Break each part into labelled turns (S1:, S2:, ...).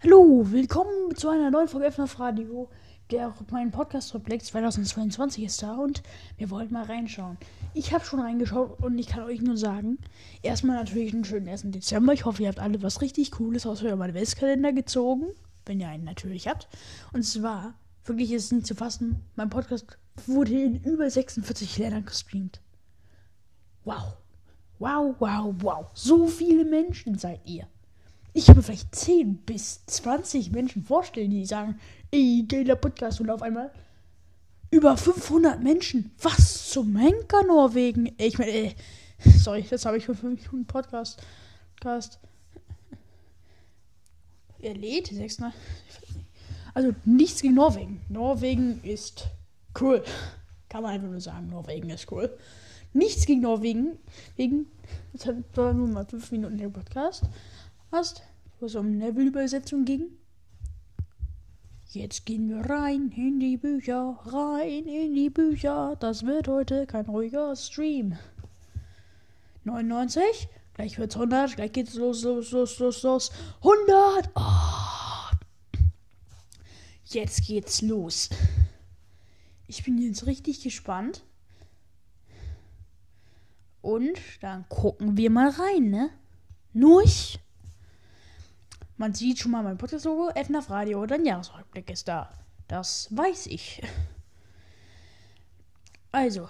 S1: Hallo, willkommen zu einer neuen Folge FNAF Radio. Der mein Podcast Rückblick 2022 ist da und wir wollten mal reinschauen. Ich habe schon reingeschaut und ich kann euch nur sagen, erstmal natürlich einen schönen 1. Dezember. Ich hoffe, ihr habt alle was richtig Cooles aus eurem Adventskalender gezogen, wenn ihr einen natürlich habt. Und zwar, wirklich ist es nicht zu fassen, mein Podcast wurde in über 46 Ländern gestreamt. Wow. Wow, wow, wow. So viele Menschen seid ihr. Ich habe vielleicht 10 bis 20 Menschen vorstellen, die sagen, ey, geiler Podcast und auf einmal über 500 Menschen. Was zum Henker Norwegen? Ich meine, ey, sorry, das habe ich für 5 Minuten Podcast. Podcast. Er lädt 6, Also nichts gegen Norwegen. Norwegen ist cool. Kann man einfach nur sagen, Norwegen ist cool. Nichts gegen Norwegen. Wegen, das war nur mal 5 Minuten der Podcast hast, wo es um Level-Übersetzung ging. Jetzt gehen wir rein in die Bücher, rein in die Bücher. Das wird heute kein ruhiger Stream. 99, gleich wird's 100, gleich geht's los, los, los, los, los. 100! Oh. Jetzt geht's los. Ich bin jetzt richtig gespannt. Und dann gucken wir mal rein, ne? Nur ich. Man sieht schon mal mein Podcast-Logo, FNAF Radio, dein Jahresrückblick ist da. Das weiß ich. Also,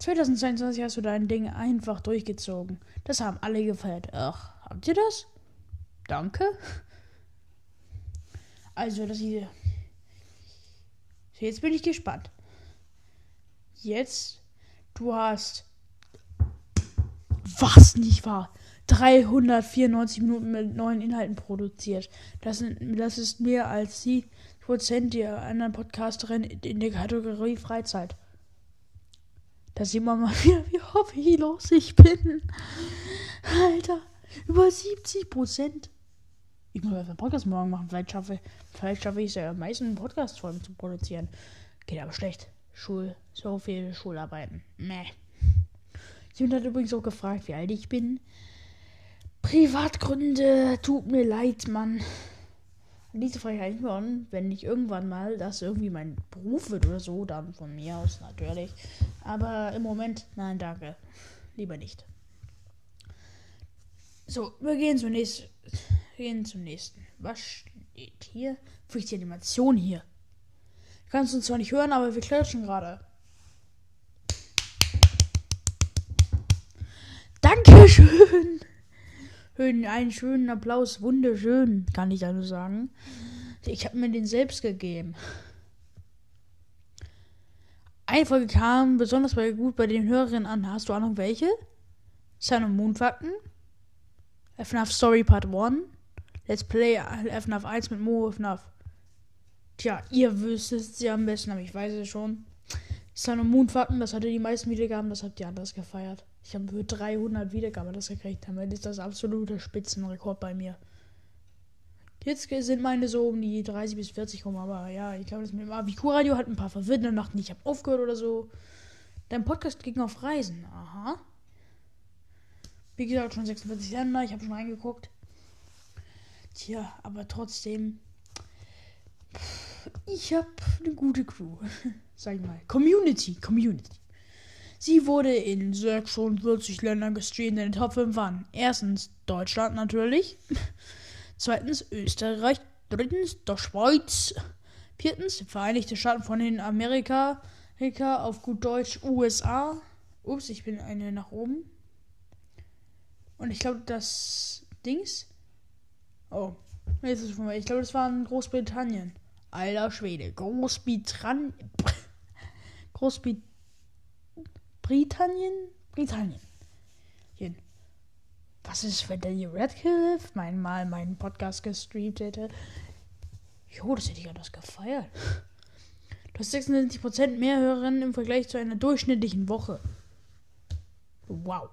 S1: 2022 hast du dein Ding einfach durchgezogen. Das haben alle gefeiert. Ach, habt ihr das? Danke. Also, das hier. Jetzt bin ich gespannt. Jetzt, du hast. Was nicht wahr? 394 Minuten mit neuen Inhalten produziert. Das, sind, das ist mehr als die Prozent der anderen Podcasterinnen in der Kategorie Freizeit. Da sieht man mal wieder, wie hobbylos ich bin. Alter, über 70 Prozent. Ich muss einen Podcast morgen machen. Vielleicht schaffe, vielleicht schaffe ich es ja am meisten Podcast-Folgen zu produzieren. Geht aber schlecht. Schul, so viel Schularbeiten. Meh. Jemand hat übrigens auch gefragt, wie alt ich bin. Privatgründe, tut mir leid, Mann. Diese Frage an, wenn ich irgendwann mal das irgendwie mein Beruf wird oder so, dann von mir aus natürlich. Aber im Moment, nein, danke. Lieber nicht. So, wir gehen zum nächsten. gehen zum nächsten. Was steht hier? Vielleicht die Animation hier. Du kannst uns zwar nicht hören, aber wir klatschen gerade. Dankeschön! Einen schönen Applaus, wunderschön, kann ich also sagen. Ich habe mir den selbst gegeben. Eine Folge kam besonders bei, gut bei den Hörerinnen an. Hast du Ahnung welche? Sun und Moon Fakten. FNAF Story Part 1. Let's Play FNAF 1 mit Mo FNAF. Tja, ihr wüsstet es ja am besten, aber ich weiß es schon. Sun und Moon Fakten, das hatte die meisten Wiedergaben, das habt ihr anders gefeiert. Ich habe für 300 Wiedergaben das gekriegt. Damit ist das absolute Spitzenrekord bei mir. Jetzt sind meine so um die 30 bis 40 rum, aber ja, ich glaube, das mit dem ABQ-Radio hat ein paar verwirrende Nachten. Ich habe aufgehört oder so. Dein Podcast ging auf Reisen. Aha. Wie gesagt, schon 46 Länder. Ich habe schon reingeguckt. Tja, aber trotzdem. Ich habe eine gute Crew. Sag ich mal. Community. Community. Sie wurde in 46 Ländern gestreamt. In den Top 5 waren erstens Deutschland natürlich, zweitens Österreich, drittens der Schweiz, viertens Vereinigte Staaten von den Amerika, auf gut Deutsch USA. Ups, ich bin eine nach oben. Und ich glaube, das Dings. Oh, jetzt ist es. Ich glaube, das war in Großbritannien. Alter Schwede. Großbritannien. Großbritannien. Britannien? Britannien. Hier. Was ist, wenn Daniel Radcliffe mein, mal meinen Podcast gestreamt hätte? Jo, das hätte ich anders gefeiert. Du hast 76% mehr Hörerinnen im Vergleich zu einer durchschnittlichen Woche. Wow.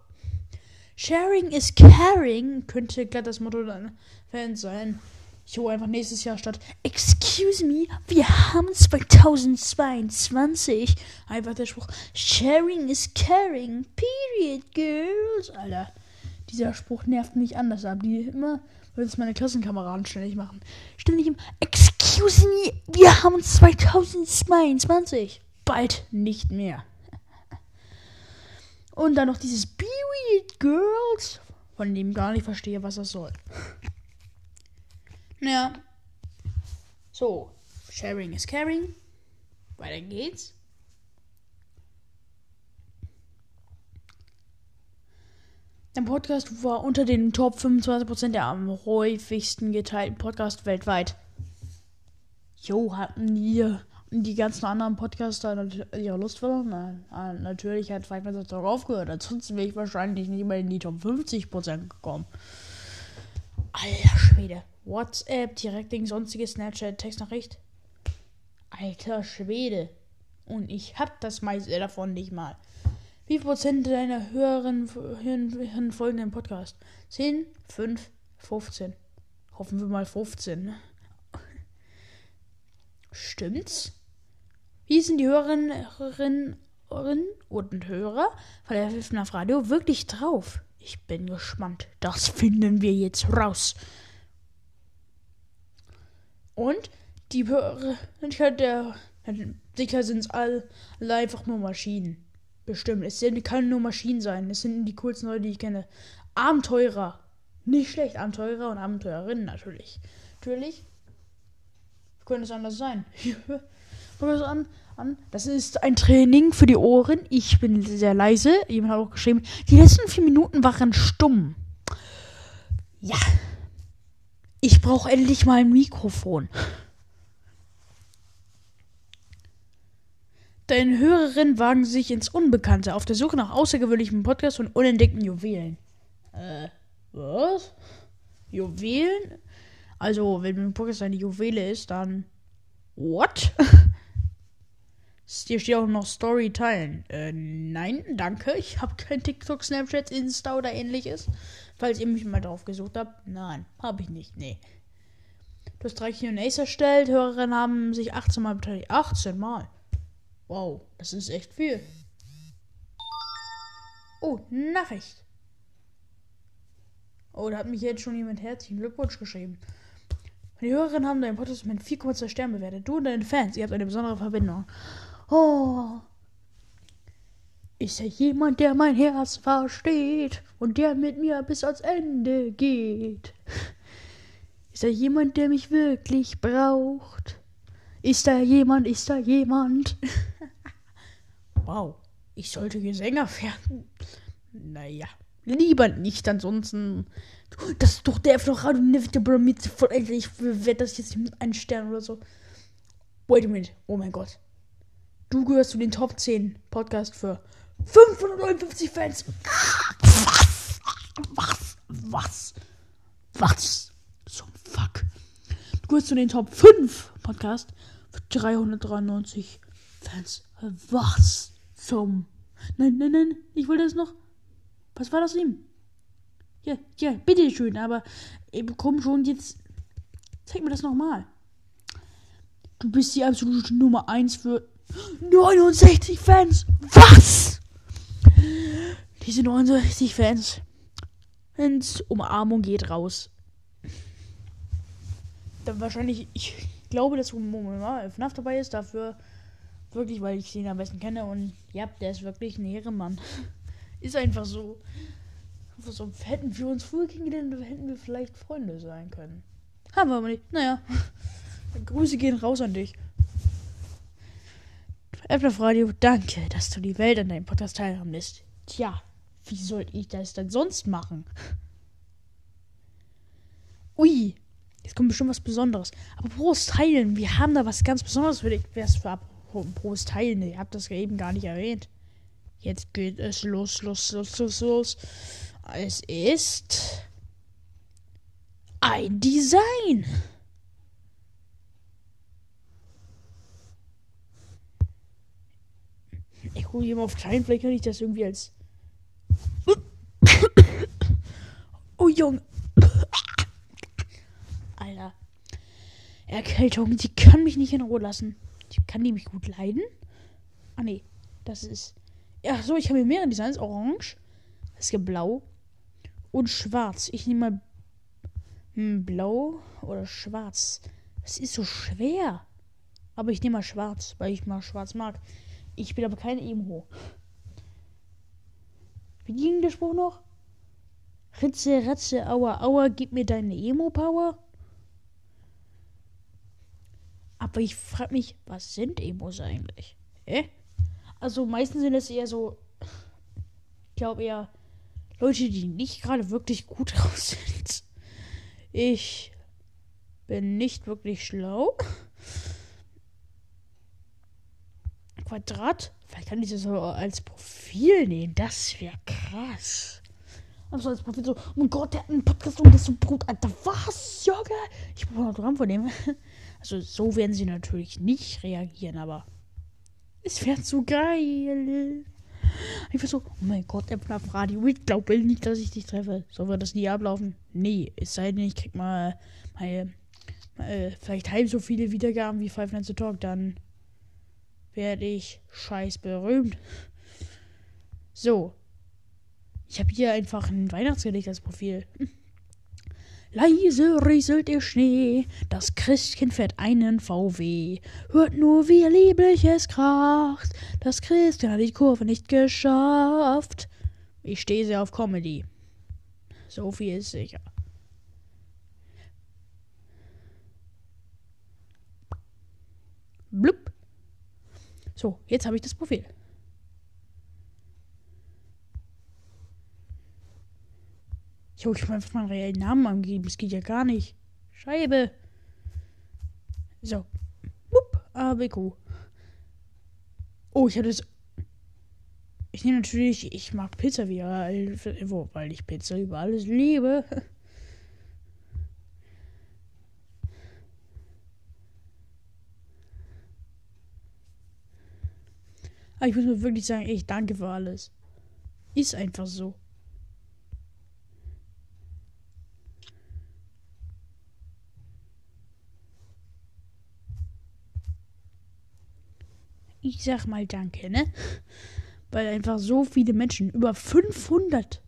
S1: Sharing is caring könnte glatt das Motto deiner Fans sein. Ich hole einfach nächstes Jahr statt Excuse me, wir haben 2022. Einfach der Spruch Sharing is caring. Period, girls. Alter, dieser Spruch nervt mich anders ab. Die immer Weil es meine Klassenkameraden ständig machen. Ständig im Excuse me, wir haben 2022. Bald nicht mehr. Und dann noch dieses Period Girls, von dem gar nicht verstehe, was das soll. Naja. So, Sharing is caring. Weiter geht's. Der Podcast war unter den Top 25% der am häufigsten geteilten Podcast weltweit. Jo, hatten die, die ganzen anderen Podcaster ihre Lust verloren? Ah, natürlich hat Minutes Talk aufgehört. Ansonsten wäre ich wahrscheinlich nicht mal in die Top 50% gekommen. Alter Schwede. WhatsApp, Direktlink, sonstige Snapchat, Textnachricht. Alter Schwede. Und ich hab das meiste davon nicht mal. Wie Prozent deiner Hörerinnen hören folgenden Podcast? 10, 5, 15. Hoffen wir mal 15. Stimmt's? Wie sind die Hörerinnen und Hörer von der FNAF Radio wirklich drauf? Ich bin gespannt. Das finden wir jetzt raus. Und die Persönlichkeit der Sicher sind es alle einfach nur Maschinen. Bestimmt. Es können nur Maschinen sein. Es sind die coolsten Leute, die ich kenne. Abenteurer. Nicht schlecht. Abenteurer und Abenteurerinnen natürlich. Natürlich. Könnte es anders sein. an, an. Das ist ein Training für die Ohren. Ich bin sehr leise. Jemand hat auch geschrieben, die letzten vier Minuten waren stumm. Ja. Ich brauche endlich mal ein Mikrofon. Deine Hörerinnen wagen sich ins Unbekannte auf der Suche nach außergewöhnlichen Podcasts und unentdeckten Juwelen. Äh, was? Juwelen? Also, wenn ein Podcast eine Juwele ist, dann. What? Hier steht auch noch Story teilen. Äh, nein, danke. Ich habe kein TikTok, Snapchat, Insta oder ähnliches. Falls ihr mich mal drauf gesucht habt. Nein, habe ich nicht. Nee. Du hast drei QAs erstellt. Hörerinnen haben sich 18 Mal beteiligt. 18 Mal. Wow, das ist echt viel. Oh, Nachricht. Oh, da hat mich jetzt schon jemand herzlichen Glückwunsch geschrieben. Die Hörerinnen haben deinen Podcast mit 4,2 Sternen bewertet. Du und deine Fans, ihr habt eine besondere Verbindung. Oh. Ist ja jemand, der mein Herz versteht und der mit mir bis ans Ende geht. Ist da jemand, der mich wirklich braucht? Ist da jemand, ist da jemand? wow, ich sollte hier Sänger werden. Naja, lieber nicht, ansonsten. Das ist doch der Radio mit von Ich werde das jetzt mit einem Stern oder so. Wait a minute, oh mein Gott. Du gehörst zu den Top 10 Podcast für 559 Fans. Was? Was? Was? Was? Zum Fuck. Du gehörst zu den Top 5 Podcast 393 Fans. Was zum. Nein, nein, nein, ich will das noch. Was war das ihm? Ja, ja, bitteschön, aber komm schon, jetzt. Zeig mir das nochmal. Du bist die absolute Nummer 1 für 69 Fans. Was? Diese 69 Fans. Fans, Umarmung geht raus. Dann wahrscheinlich, ich glaube, dass Moment FNAF dabei ist. Dafür wirklich, weil ich den am besten kenne. Und ja, der ist wirklich ein Ehrenmann. ist einfach so. So hätten wir uns früher kennengelernt, hätten wir vielleicht Freunde sein können. Haben wir aber nicht. Naja. Grüße gehen raus an dich. FNAF Radio, danke, dass du die Welt an deinem Podcast teilhaben lässt. Tja, wie soll ich das denn sonst machen? Ui, Jetzt kommt bestimmt was Besonderes. Aber Prost teilen, wir haben da was ganz Besonderes für dich. Wer ist für Prost teilen? Ihr habt das eben gar nicht erwähnt. Jetzt geht es los, los, los, los, los. Es ist ein Design. Ich gucke hier mal auf klein, vielleicht kann ich das irgendwie als. Oh Junge. Alter. Erkältung, die kann mich nicht in Ruhe lassen. Die kann mich gut leiden? Ah, nee. Das ist. Ja, so, ich habe hier mehrere Designs. Orange. Es gibt blau. Und schwarz. Ich nehme mal Hm, blau oder schwarz? Das ist so schwer. Aber ich nehme mal schwarz, weil ich mal schwarz mag. Ich bin aber kein Emo. Wie ging der Spruch noch? Ritze, Ratze, Aua, Aua, gib mir deine Emo-Power. Aber ich frage mich, was sind Emos eigentlich? Hä? Also meistens sind es eher so, ich glaube eher Leute, die nicht gerade wirklich gut draus sind. Ich bin nicht wirklich schlau. Quadrat. Vielleicht kann ich das als Profil nehmen. Das wäre krass. Also als Profil so, oh mein Gott, der hat einen Podcast und das ist so gut. Alter, was, Junge? Ich brauche ein Autogramm von dem. Also so werden sie natürlich nicht reagieren, aber es wäre zu geil. Einfach so, oh mein Gott, Äpfel auf Radio. Ich glaube nicht, dass ich dich treffe. Soll wir das nie ablaufen? Nee, es sei denn, ich krieg mal, mal, mal vielleicht halb so viele Wiedergaben wie Five Nights to Talk, dann werde ich scheiß berühmt. So. Ich habe hier einfach ein Weihnachtsgedicht als Profil. Leise rieselt der Schnee, das Christkind fährt einen VW. Hört nur, wie lieblich es kracht, das Christkind hat die Kurve nicht geschafft. Ich stehe sehr auf Comedy. So viel ist sicher. Blub. So, jetzt habe ich das Profil. Jo, ich habe einfach meinen reellen Namen angegeben. Das geht ja gar nicht. Scheibe. So. Wupp, ABQ. Oh, ich hatte es. Ich nehme natürlich, ich mag Pizza wie weil ich Pizza über alles liebe. Aber ich muss mir wirklich sagen, ich danke für alles. Ist einfach so. Ich sag mal danke, ne? Weil einfach so viele Menschen, über 500.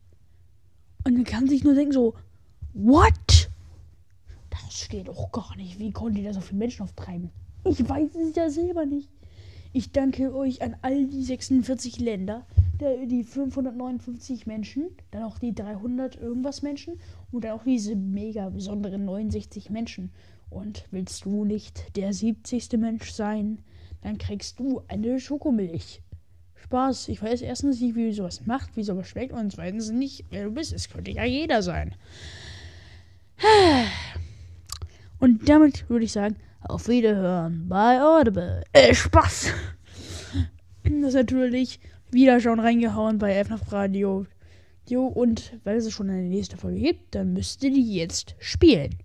S1: Und man kann sich nur denken so, what? Das geht doch gar nicht. Wie konnte ihr da so viele Menschen auftreiben? Ich weiß es ja selber nicht. Ich danke euch an all die 46 Länder, die 559 Menschen, dann auch die 300 irgendwas Menschen und dann auch diese mega besonderen 69 Menschen. Und willst du nicht der 70. Mensch sein, dann kriegst du eine Schokomilch. Spaß. Ich weiß erstens nicht, wie sowas macht, wie sowas schmeckt und zweitens nicht, wer du bist. Es könnte ja jeder sein. Und damit würde ich sagen, auf Wiederhören bei Audible. Äh, Spaß. Das ist natürlich wieder schon reingehauen bei FNAF Radio. Jo, und weil es schon eine nächste Folge gibt, dann müsst ihr die jetzt spielen.